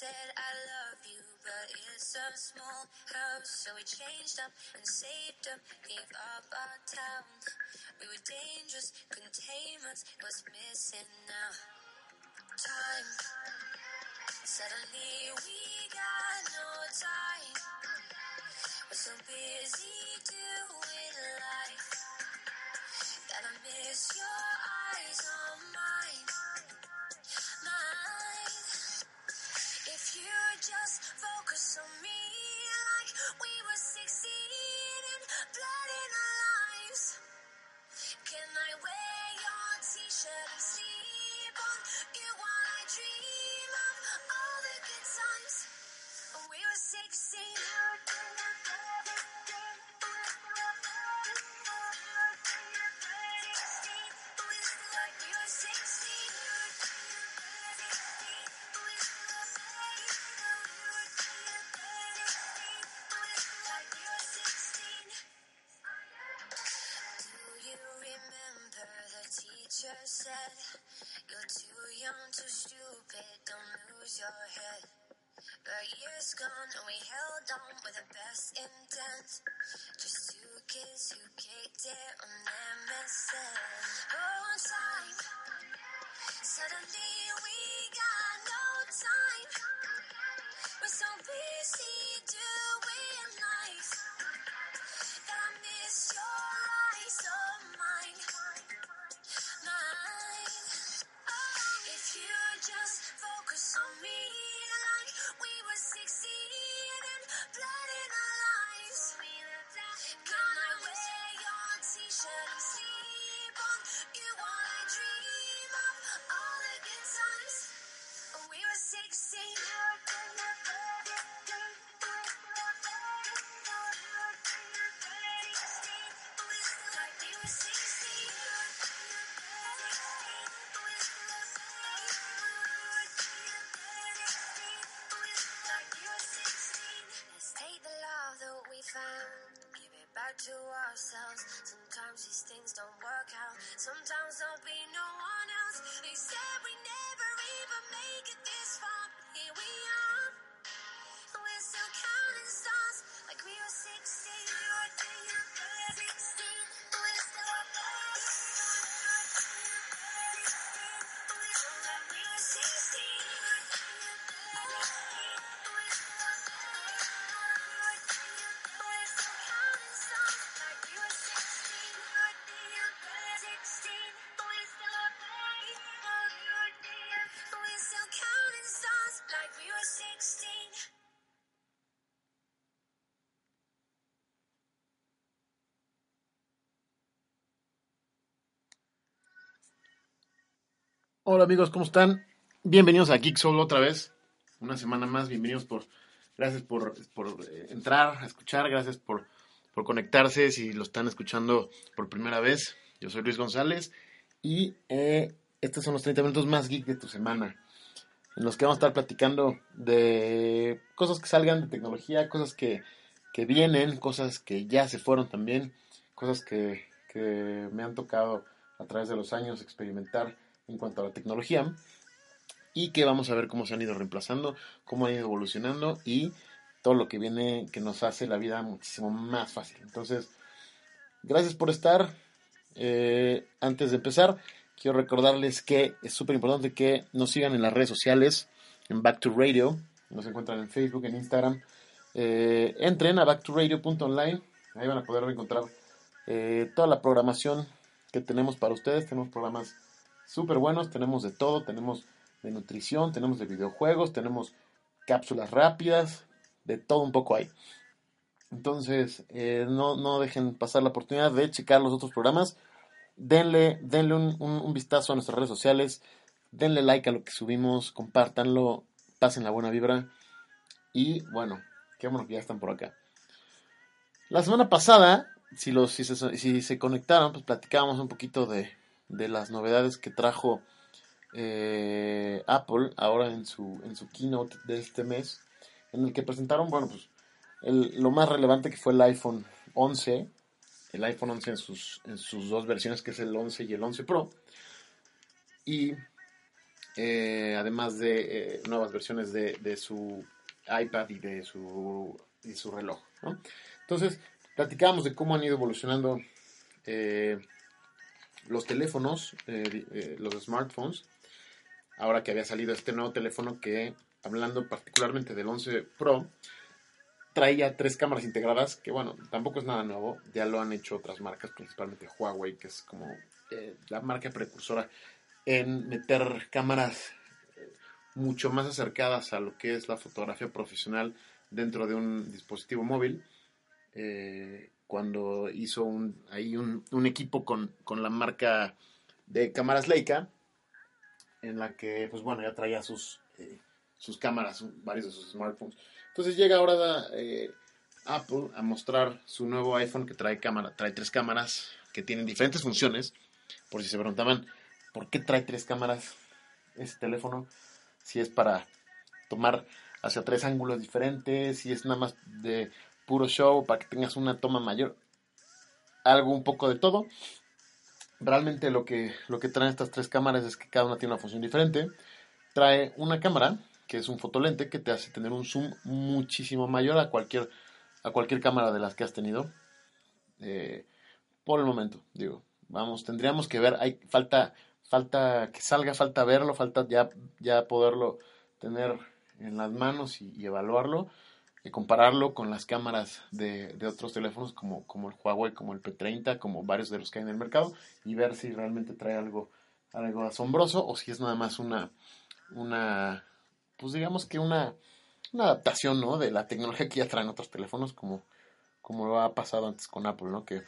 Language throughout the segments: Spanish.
said I love you, but it's a small house, so we changed up and saved up, gave up our town. We were dangerous, us, what's missing now? Time. Suddenly we got no time. We're so busy doing life that I miss your eyes on. Mine. You just focus on me like we were 16 But years gone and we held on with the best intent. Just two kids who kicked it on MSN Oh, time Suddenly we got no time. We're so busy doing life. That I miss your eyes on see. Hola amigos, ¿cómo están? Bienvenidos a Geek Soul otra vez. Una semana más, bienvenidos por... Gracias por, por, eh, entrar a escuchar, gracias por, por conectarse si lo están escuchando por primera vez. Yo soy Luis González y eh, estos son los 30 minutos más geek de tu semana, en los que vamos a estar platicando de cosas que salgan de tecnología, cosas que, que vienen, cosas que ya se fueron también, cosas que, que me han tocado a través de los años experimentar en cuanto a la tecnología y que vamos a ver cómo se han ido reemplazando, cómo han ido evolucionando y todo lo que viene que nos hace la vida muchísimo más fácil. Entonces, gracias por estar. Eh, antes de empezar, quiero recordarles que es súper importante que nos sigan en las redes sociales, en Back to Radio, nos encuentran en Facebook, en Instagram. Eh, entren a backtoradio.online, ahí van a poder encontrar eh, toda la programación que tenemos para ustedes. Tenemos programas súper buenos, tenemos de todo, tenemos de nutrición, tenemos de videojuegos, tenemos cápsulas rápidas, de todo un poco ahí. Entonces, eh, no, no, dejen pasar la oportunidad de checar los otros programas. Denle, denle un, vistazo a nuestras redes sociales. Denle like a lo que subimos. Compártanlo. Pasen la buena vibra. Y bueno, qué bueno que ya están por acá. La semana pasada, si, los, si, se, si se conectaron, pues platicábamos un poquito de, de las novedades que trajo eh, Apple ahora en su, en su keynote de este mes, en el que presentaron, bueno, pues lo más relevante que fue el iPhone 11, el iPhone 11 en sus, en sus dos versiones, que es el 11 y el 11 Pro, y eh, además de eh, nuevas versiones de, de, su iPad y de su, y su reloj. Entonces, platicábamos de cómo han ido evolucionando los teléfonos, los smartphones, ahora que había salido este nuevo teléfono que, hablando particularmente del 11 Pro, traía tres cámaras integradas, que bueno, tampoco es nada nuevo, ya lo han hecho otras marcas, principalmente Huawei, que es como eh, la marca precursora en meter cámaras eh, mucho más acercadas a lo que es la fotografía profesional dentro de un dispositivo móvil. Eh, cuando hizo un, ahí un, un equipo con, con, la marca de cámaras Leica, en la que, pues bueno, ya traía sus, eh, sus cámaras, varios de sus smartphones. Entonces llega ahora eh, Apple a mostrar su nuevo iPhone que trae cámara, trae tres cámaras que tienen diferentes funciones. Por si se preguntaban, ¿por qué trae tres cámaras ese teléfono? Si es para tomar hacia tres ángulos diferentes, si es nada más de puro show para que tengas una toma mayor. Algo un poco de todo realmente lo que, lo que traen estas tres cámaras es que cada una tiene una función diferente. Trae una cámara, que es un fotolente, que te hace tener un zoom muchísimo mayor a cualquier, a cualquier cámara de las que has tenido. Eh, por el momento, digo, vamos, tendríamos que ver, hay falta, falta que salga, falta verlo, falta ya, ya poderlo tener en las manos y evaluarlo compararlo con las cámaras de, de, otros teléfonos como, como el Huawei, como el P30, como varios de los que hay en el mercado y ver si realmente trae algo, algo asombroso o si es nada más una, una pues digamos que una, una adaptación ¿no? de la tecnología que ya traen otros teléfonos como, como lo ha pasado antes con Apple, ¿no? que,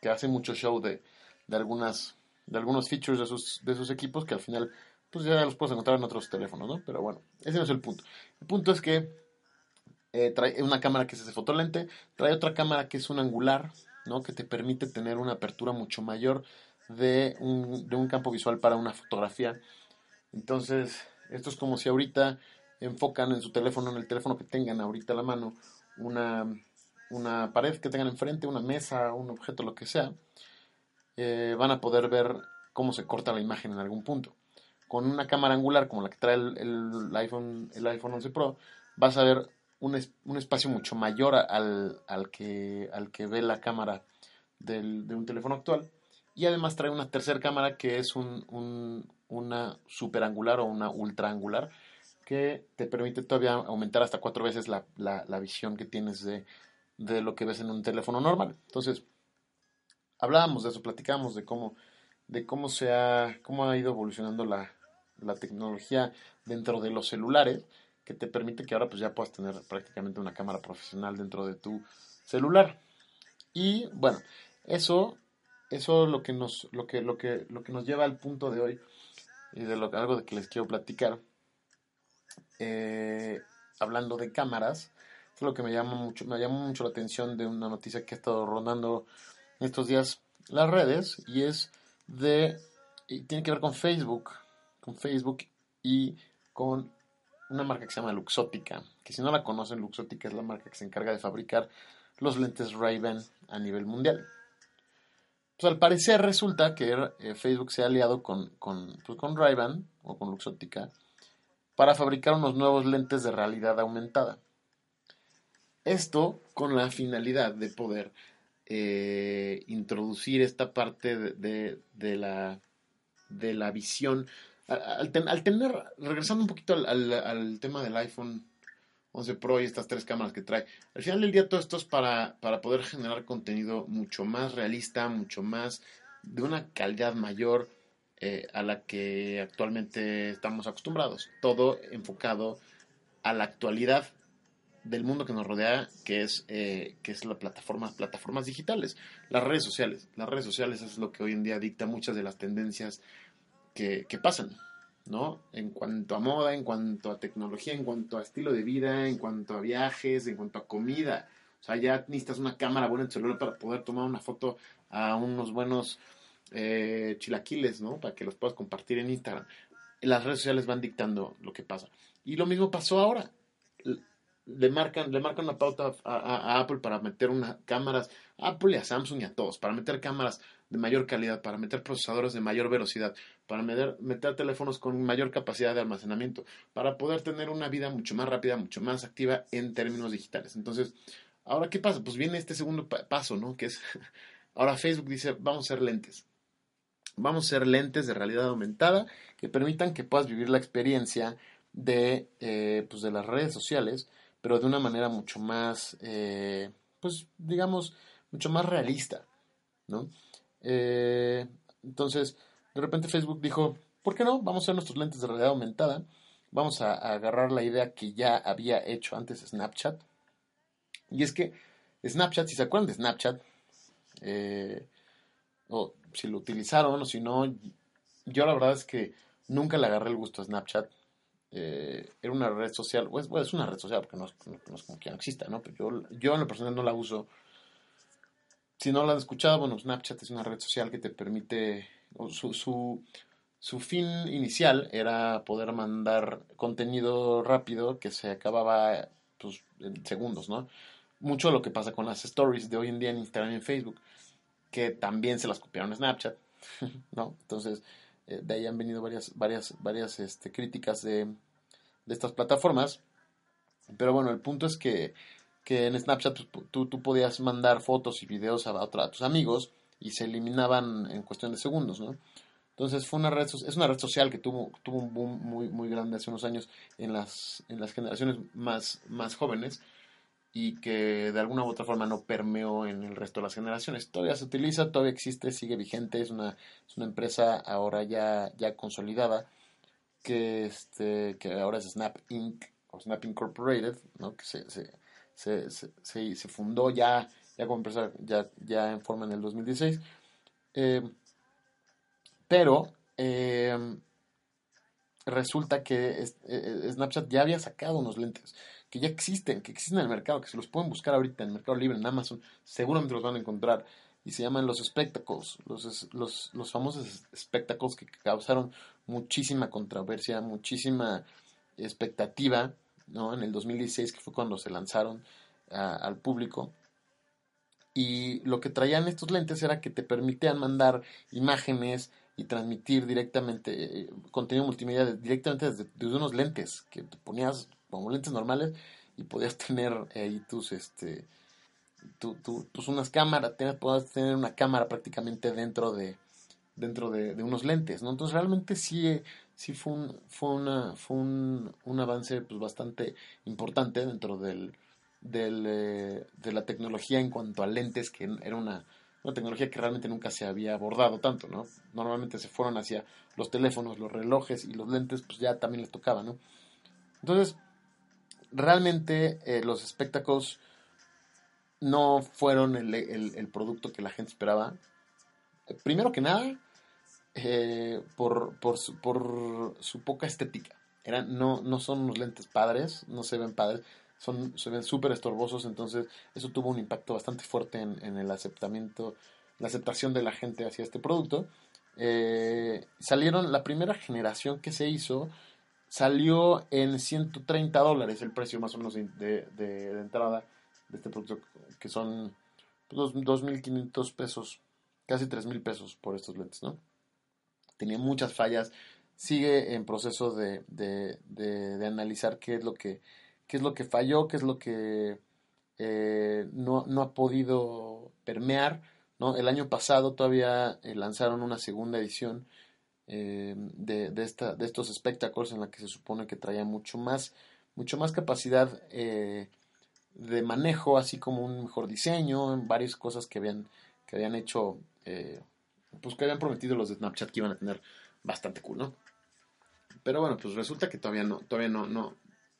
que hace mucho show de, de, algunas, de algunos features de sus, de sus equipos que al final pues ya los puedes encontrar en otros teléfonos, ¿no? Pero bueno, ese no es el punto. El punto es que eh, trae una cámara que es ese fotolente, trae otra cámara que es un angular, ¿no? que te permite tener una apertura mucho mayor de un, de un campo visual para una fotografía. Entonces, esto es como si ahorita enfocan en su teléfono, en el teléfono que tengan ahorita a la mano, una, una pared que tengan enfrente, una mesa, un objeto, lo que sea, eh, van a poder ver cómo se corta la imagen en algún punto. Con una cámara angular como la que trae el, el iPhone, el iPhone 11 Pro, vas a ver un, espacio mucho mayor al, al, que, al que ve la cámara del, de un teléfono actual. Y además trae una tercera cámara que es un, un, una superangular o una ultraangular que te permite todavía aumentar hasta cuatro veces la, la, la visión que tienes de, de, lo que ves en un teléfono normal. Entonces, hablábamos de eso, platicábamos de cómo, de cómo, se ha, cómo ha ido evolucionando la, la tecnología dentro de los celulares que te permite que ahora pues ya puedas tener prácticamente una cámara profesional dentro de tu celular. Y bueno, eso eso lo que nos lo que lo que lo que nos lleva al punto de hoy y de lo algo de que les quiero platicar. Eh, hablando de cámaras, es lo que me llama mucho me llamó mucho la atención de una noticia que ha estado rondando estos días las redes y es de y tiene que ver con Facebook, con Facebook y con una marca que se llama Luxótica, que si no la conocen, Luxótica es la marca que se encarga de fabricar los lentes Ray-Ban a nivel mundial. Pues al parecer resulta que eh, Facebook se ha aliado con, con, pues, con Ray-Ban o con Luxótica para fabricar unos nuevos lentes de realidad aumentada. Esto con la finalidad de poder eh, introducir esta parte de, de, la, de la visión. Al, ten, al, tener, regresando un poquito al, tema del iPhone 11 Pro y estas tres cámaras que trae, al final del día todo esto es para, para poder generar contenido mucho más realista, mucho más de una calidad mayor eh, a la que actualmente estamos acostumbrados. Todo enfocado a la actualidad del mundo que nos rodea, que es, eh, que es la plataforma, plataformas digitales, las redes sociales. Las redes sociales es lo que hoy en día dicta muchas de las tendencias que, que pasan, ¿no? En cuanto a moda, en cuanto a tecnología, en cuanto a estilo de vida, en cuanto a viajes, en cuanto a comida. O sea, ya necesitas una cámara buena en celular para poder tomar una foto a unos buenos eh, chilaquiles, ¿no? Para que los puedas compartir en Instagram. Las redes sociales van dictando lo que pasa. Y lo mismo pasó ahora le marcan, le marcan una pauta a, Apple para meter unas cámaras, a Apple y a Samsung y a todos, para meter cámaras de mayor calidad, para meter procesadores de mayor velocidad, para meter, meter teléfonos con mayor capacidad de almacenamiento, para poder tener una vida mucho más rápida, mucho más activa en términos digitales. Entonces, ahora, ¿qué pasa? Pues viene este segundo paso, ¿no? Que es, ahora Facebook dice, vamos a ser lentes. Vamos a ser lentes de realidad aumentada que permitan que puedas vivir la experiencia de, eh, pues de las redes sociales, pero de una manera mucho más, eh, pues digamos, mucho más realista, ¿no? Eh, entonces, de repente Facebook dijo, ¿por qué no? Vamos a hacer nuestros lentes de realidad aumentada, vamos a, agarrar la idea que ya había hecho antes Snapchat, y es que Snapchat, si se acuerdan de Snapchat, eh, o si lo utilizaron o si no, yo la verdad es que nunca le agarré el gusto a Snapchat eh, era una red social, pues, bueno, es una red social porque no es, no es, como que no exista, ¿no? Pero yo, yo en lo personal no la uso. Si no la han escuchado, bueno, Snapchat es una red social que te permite, su, su, su fin inicial era poder mandar contenido rápido que se acababa pues, en segundos, ¿no? Mucho lo que pasa con las stories de hoy en día en Instagram y en Facebook, que también se las copiaron a Snapchat, ¿no? Entonces, eh, de ahí han venido varias, varias, varias este, críticas de, de, estas plataformas. Pero bueno, el punto es que, que en Snapchat tú, tú, podías mandar fotos y videos a, a, tus amigos y se eliminaban en cuestión de segundos, ¿no? Entonces fue una red, es una red social que tuvo, tuvo un boom muy, muy grande hace unos años en las, en las generaciones más, más jóvenes y que de alguna u otra forma no permeó en el resto de las generaciones. Todavía se utiliza, todavía existe, sigue vigente, es una, es una empresa ahora ya, ya consolidada que, este, que ahora es Snap Inc. o Snap Incorporated, ¿no? que se, se, se, se, se fundó ya, ya como empresa ya, ya en forma en el 2016. Eh, pero eh, resulta que es, eh, Snapchat ya había sacado unos lentes que ya existen, que existen en el mercado, que se los pueden buscar ahorita en el Mercado Libre, en Amazon, seguramente los van a encontrar. Y se llaman los spectacles, los, los, los famosos spectacles que causaron muchísima controversia, muchísima expectativa, ¿no? En el 2016, que fue cuando se lanzaron al público. Y lo que traían estos lentes era que te permitían mandar imágenes y transmitir directamente eh, contenido multimedia directamente desde, desde, unos lentes que te ponías como lentes normales y podías tener ahí tus este tu, tu, pues unas cámaras tener, podías tener una cámara prácticamente dentro de dentro de, de, unos lentes no entonces realmente sí sí fue un fue una fue un, un avance pues bastante importante dentro del, del eh, de la tecnología en cuanto a lentes que era una una tecnología que realmente nunca se había abordado tanto, ¿no? Normalmente se fueron hacia los teléfonos, los relojes y los lentes, pues ya también les tocaba, ¿no? Entonces, realmente eh, los espectáculos no fueron el, el, producto que la gente esperaba. Primero que nada, eh, por, por, su, por, su, poca estética. Eran, no, no son unos lentes padres, no se ven padres, son, se ven súper estorbosos, entonces eso tuvo un impacto bastante fuerte en, en, el aceptamiento, la aceptación de la gente hacia este producto. Eh, salieron, la primera generación que se hizo, salió en 130 dólares el precio más o menos de, entrada de este producto, que son pues, 2.500 pesos, casi 3.000 pesos por estos lentes, ¿no? Tenía muchas fallas, sigue en proceso de, de, de, de, analizar qué es lo que qué es lo que falló, qué es lo que eh, no, no ha podido permear, ¿no? El año pasado todavía eh, lanzaron una segunda edición eh, de, de, esta, de estos espectáculos en la que se supone que traía mucho más, mucho más capacidad eh, de manejo, así como un mejor diseño, en varias cosas que habían, que habían hecho, eh, pues que habían prometido los de Snapchat que iban a tener bastante cool, ¿no? Pero bueno, pues resulta que todavía no, todavía no, no,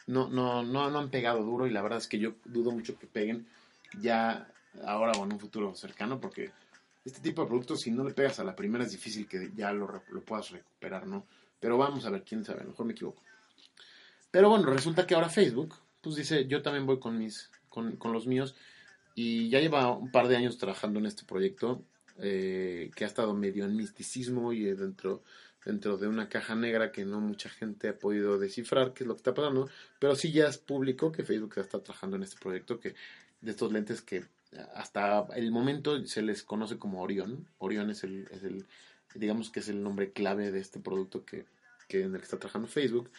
no, no, no, no han pegado duro y la verdad es que yo dudo mucho que peguen ya ahora o en un futuro cercano porque este tipo de productos si no le pegas a la primera es difícil que ya lo, lo puedas recuperar, ¿no? Pero vamos a ver, quién sabe, a lo mejor me equivoco. Pero bueno, resulta que ahora Facebook, pues dice, yo también voy con mis, con, con los míos y ya lleva un par de años trabajando en este proyecto eh, que ha estado medio en misticismo y dentro dentro de una caja negra que no mucha gente ha podido descifrar qué es lo que está pasando, pero sí ya es público que Facebook está trabajando en este proyecto que de estos lentes que hasta el momento se les conoce como Orion. Orion es el, es el digamos que es el nombre clave de este producto que, que en el que está trabajando Facebook.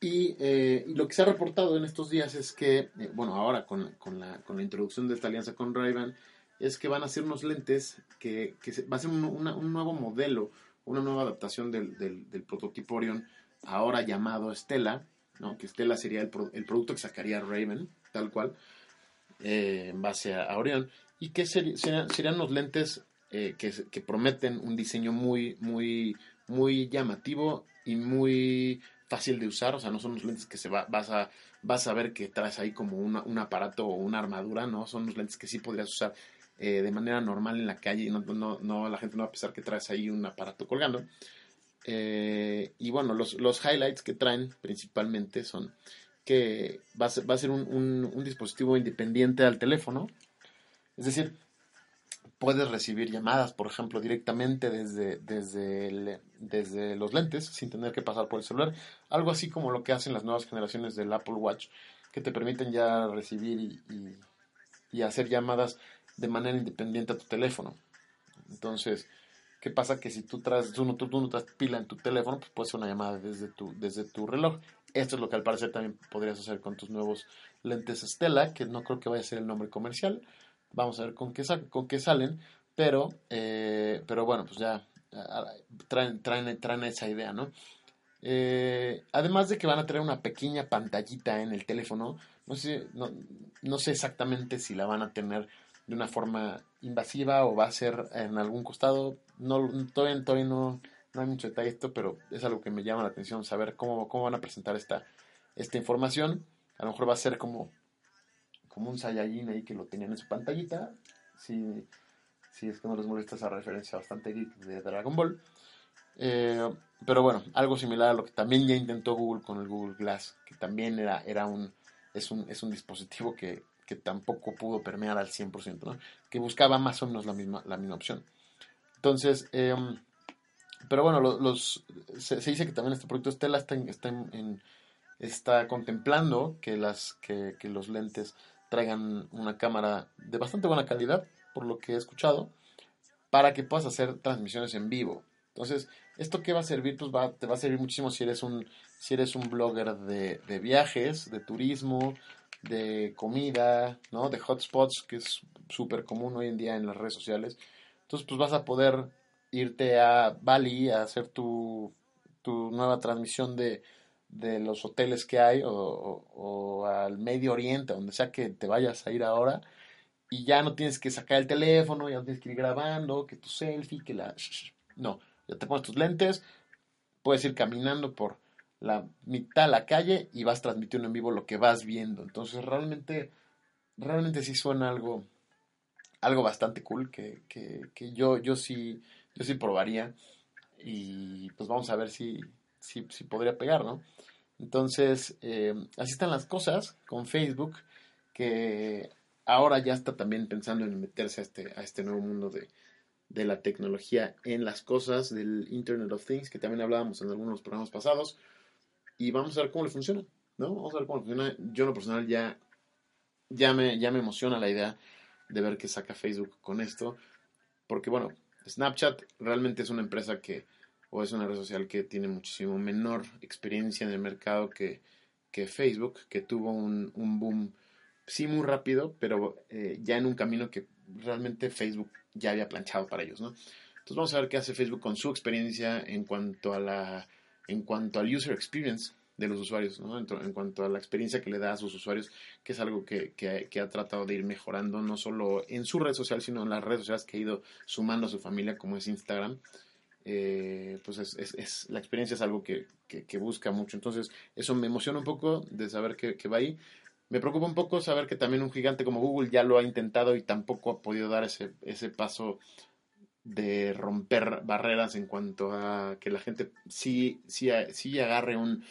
Y, eh, lo que se ha reportado en estos días es que, eh, bueno, ahora con, con, la, con la introducción de esta alianza con Ray-Ban, es que van a ser unos lentes que, que se, va a ser un, un nuevo modelo, una nueva adaptación del, del, del, prototipo Orion, ahora llamado Stella, ¿no? que Stella sería el, pro, el producto que sacaría Raven, tal cual, eh, en base a, a, Orion, y que ser, serían, unos lentes eh, que, prometen un diseño muy, muy, muy llamativo y muy fácil de usar, o sea, no son unos lentes que se va, vas, a, vas a ver que traes ahí como un aparato o una armadura, ¿no? Son unos lentes que sí podrías usar eh, de manera normal en la calle y no, no, no, la gente no va a pensar que traes ahí un aparato colgando. Y bueno, los, los, highlights que traen principalmente son que va a ser, va a ser un, un, dispositivo independiente al teléfono. Es decir, puedes recibir llamadas, por ejemplo, directamente desde, desde, desde los lentes sin tener que pasar por el celular. Algo así como lo que hacen las nuevas generaciones del Apple Watch, que te permiten ya recibir y, y, y hacer llamadas de manera independiente a tu teléfono. Entonces, ¿qué pasa? Que si tú traes, tú no, tú, tú no traes pila en tu teléfono, pues puedes hacer una llamada desde tu, desde tu reloj. Esto es lo que al parecer también podrías hacer con tus nuevos lentes Stella, que no creo que vaya a ser el nombre comercial. Vamos a ver con qué, con qué salen, pero, eh, pero bueno, pues ya traen, traen, traen esa idea, ¿no? Eh, además de que van a traer una pequeña pantallita en el teléfono, no sé, no, no sé exactamente si la van a tener de una forma invasiva o va a ser en algún costado. No, todavía, todavía no, no hay mucho detalle esto, pero es algo que me llama la atención saber cómo, cómo van a presentar esta, esta información. A lo mejor va a ser como, como un Saiyajin ahí que lo tenían en su pantallita. Si, si es que no les molesta esa referencia bastante geek de Dragon Ball. Eh, pero bueno, algo similar a lo que también ya intentó Google con el Google Glass, que también era, era un, es un, es un dispositivo que, que tampoco pudo permear al 100%, ¿no? que buscaba más o menos la misma, la misma opción. Entonces, eh, pero bueno, los, se, dice que también este proyecto Stella está, en, está, está contemplando que, las, que, que, los lentes traigan una cámara de bastante buena calidad, por lo que he escuchado, para que puedas hacer transmisiones en vivo. Entonces, ¿esto qué va a servir? Pues va, te va a servir muchísimo si eres un, si eres un blogger de, de viajes, de turismo, de comida, ¿no? De hotspots, que es súper común hoy en día en las redes sociales. Entonces, pues vas a poder irte a Bali a hacer tu, tu nueva transmisión de, de los hoteles que hay o, o, al Medio Oriente, donde sea que te vayas a ir ahora, y ya no tienes que sacar el teléfono, ya no tienes que ir grabando, que tu selfie, que la... No, ya te pones tus lentes, puedes ir caminando por la mitad de la calle y vas transmitiendo en vivo lo que vas viendo. Entonces realmente, realmente sí suena algo, algo bastante cool que, que, que yo, yo sí, yo sí probaría. Y pues vamos a ver si, si, si podría pegar, ¿no? Entonces, eh, así están las cosas con Facebook, que ahora ya está también pensando en meterse a este, a este nuevo mundo de, de la tecnología en las cosas, del Internet of Things, que también hablábamos en algunos programas pasados y vamos a ver cómo le funciona, ¿no? Vamos a ver cómo le funciona. Yo en lo personal ya, ya, me, ya me emociona la idea de ver qué saca Facebook con esto, porque bueno, Snapchat realmente es una empresa que, o es una red social que tiene muchísimo menor experiencia en el mercado que, que Facebook, que tuvo un, un boom sí muy rápido, pero eh, ya en un camino que realmente Facebook ya había planchado para ellos, ¿no? Entonces vamos a ver qué hace Facebook con su experiencia en cuanto a la en cuanto al user experience de los usuarios, ¿no? en, cuanto a la experiencia que le da a sus usuarios, que es algo que, que, que, ha tratado de ir mejorando, no solo en su red social, sino en las redes sociales que ha ido sumando a su familia, como es Instagram. Eh, pues es, es, es, la experiencia es algo que, que, busca mucho. Entonces, eso me emociona un poco de saber que, va ahí. Me preocupa un poco saber que también un gigante como Google ya lo ha intentado y tampoco ha podido dar ese, ese paso de romper barreras en cuanto a que la gente sí, sí, sí agarre un,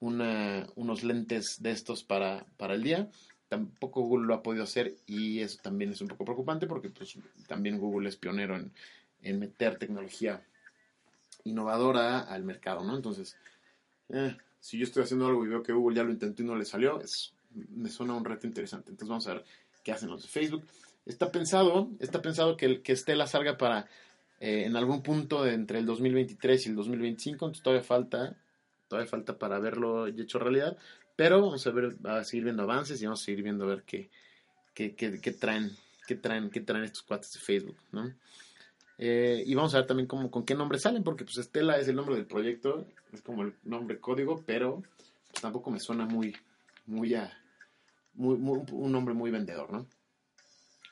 una, unos lentes de estos para, para el día. Tampoco Google lo ha podido hacer y eso también es un poco preocupante porque pues, también Google es pionero en, en meter tecnología innovadora al mercado, ¿no? Entonces, eh, si yo estoy haciendo algo y veo que Google ya lo intentó y no le salió, es, me suena un reto interesante. Entonces vamos a ver qué hacen los de Facebook. Está pensado, está pensado que, que Stella salga para eh, en algún punto de entre el 2023 y el 2025, entonces todavía falta, todavía falta para verlo hecho realidad, pero vamos a ver, a seguir viendo avances y vamos a seguir viendo a ver qué, qué, qué, traen, qué traen, qué traen estos cuates de Facebook, ¿no? Eh, y vamos a ver también cómo, con qué nombre salen, porque pues Estela es el nombre del proyecto, es como el nombre código, pero pues, tampoco me suena muy, muy a, muy, un nombre muy vendedor, ¿no?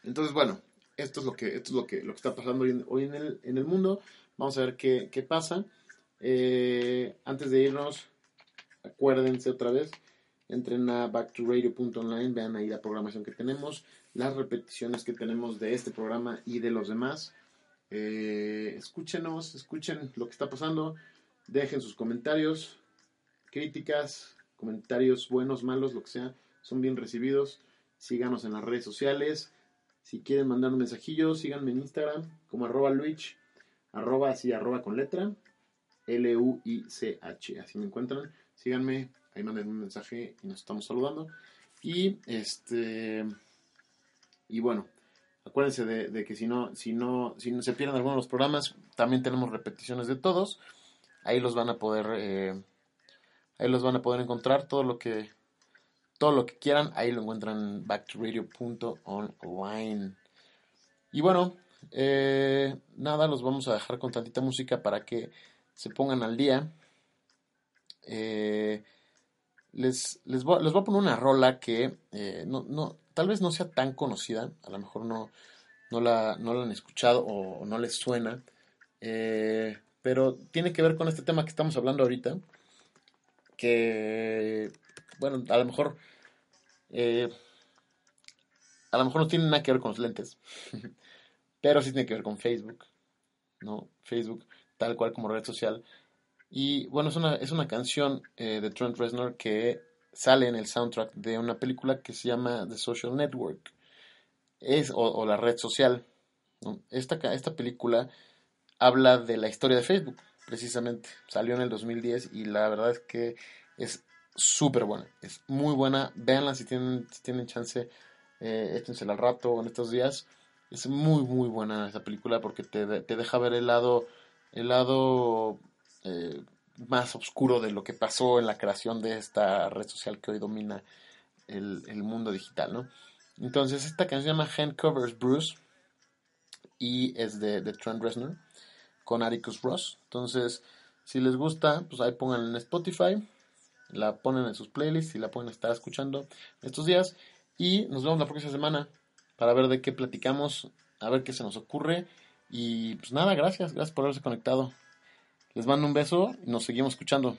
Entonces, bueno, esto es lo que, esto es lo que, lo que está pasando hoy, en, hoy en, el, en el mundo. Vamos a ver qué, qué pasa. Eh, antes de irnos, acuérdense otra vez, entren a backtoradio.online, vean ahí la programación que tenemos, las repeticiones que tenemos de este programa y de los demás. Eh, escúchenos, escuchen lo que está pasando, dejen sus comentarios, críticas, comentarios buenos, malos, lo que sea, son bien recibidos. Síganos en las redes sociales. Si quieren mandar un mensajillo, síganme en Instagram como arroba luich, arroba así, arroba con letra, L-U-I-C-H. Así me encuentran. Síganme, ahí manden un mensaje y nos estamos saludando. Y este. Y bueno, Acuérdense de, que si no, si no, si no se pierden algunos de los programas, también tenemos repeticiones de todos. Ahí los van a poder, eh, ahí los van a poder encontrar todo lo que, todo lo que quieran. Ahí lo encuentran en backtoradio.online. Y bueno, eh, nada, los vamos a dejar con tantita música para que se pongan al día. Eh, les, les, voy, les voy a poner una rola que no, no, tal vez no sea tan conocida, a lo mejor no, no, la, no la han escuchado o, no les suena, eh, pero tiene que ver con este tema que estamos hablando ahorita, que, bueno, a lo mejor, eh, a lo mejor no tiene nada que ver con los lentes, pero sí tiene que ver con Facebook, ¿no? Facebook, tal cual como red social. Y bueno, es una, es una canción eh, de Trent Reznor que sale en el soundtrack de una película que se llama The Social Network es, o, la red social. Esta, esta película habla de la historia de Facebook, precisamente. Salió en el 2010 y la verdad es que es súper buena. Es muy buena. Véanla si tienen, si tienen chance. Eh, échensela al rato o en estos días. Es muy, muy buena esa película porque te, te deja ver el lado, el lado eh, más oscuro de lo que pasó en la creación de esta red social que hoy domina el, mundo digital, ¿no? Entonces, esta canción se llama Hand Covers Bruce y es de, de Trent Reznor con Atticus Ross. Entonces, si les gusta, pues ahí pongan en Spotify, la ponen en sus playlists y la pueden estar escuchando estos días. Y nos vemos la próxima semana para ver de qué platicamos, a ver qué se nos ocurre. Y pues nada, gracias, gracias por haberse conectado. Les mando un beso y nos seguimos escuchando.